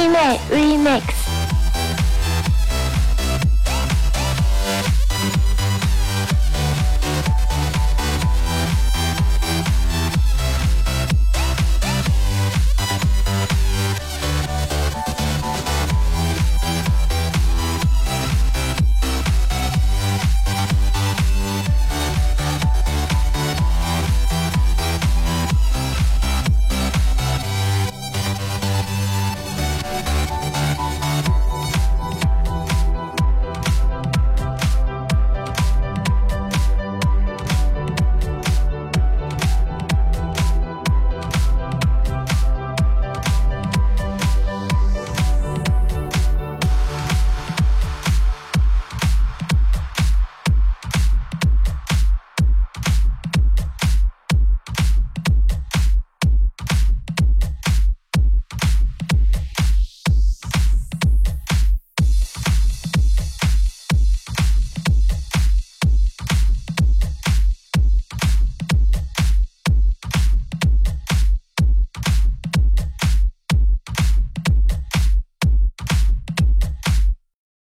Remix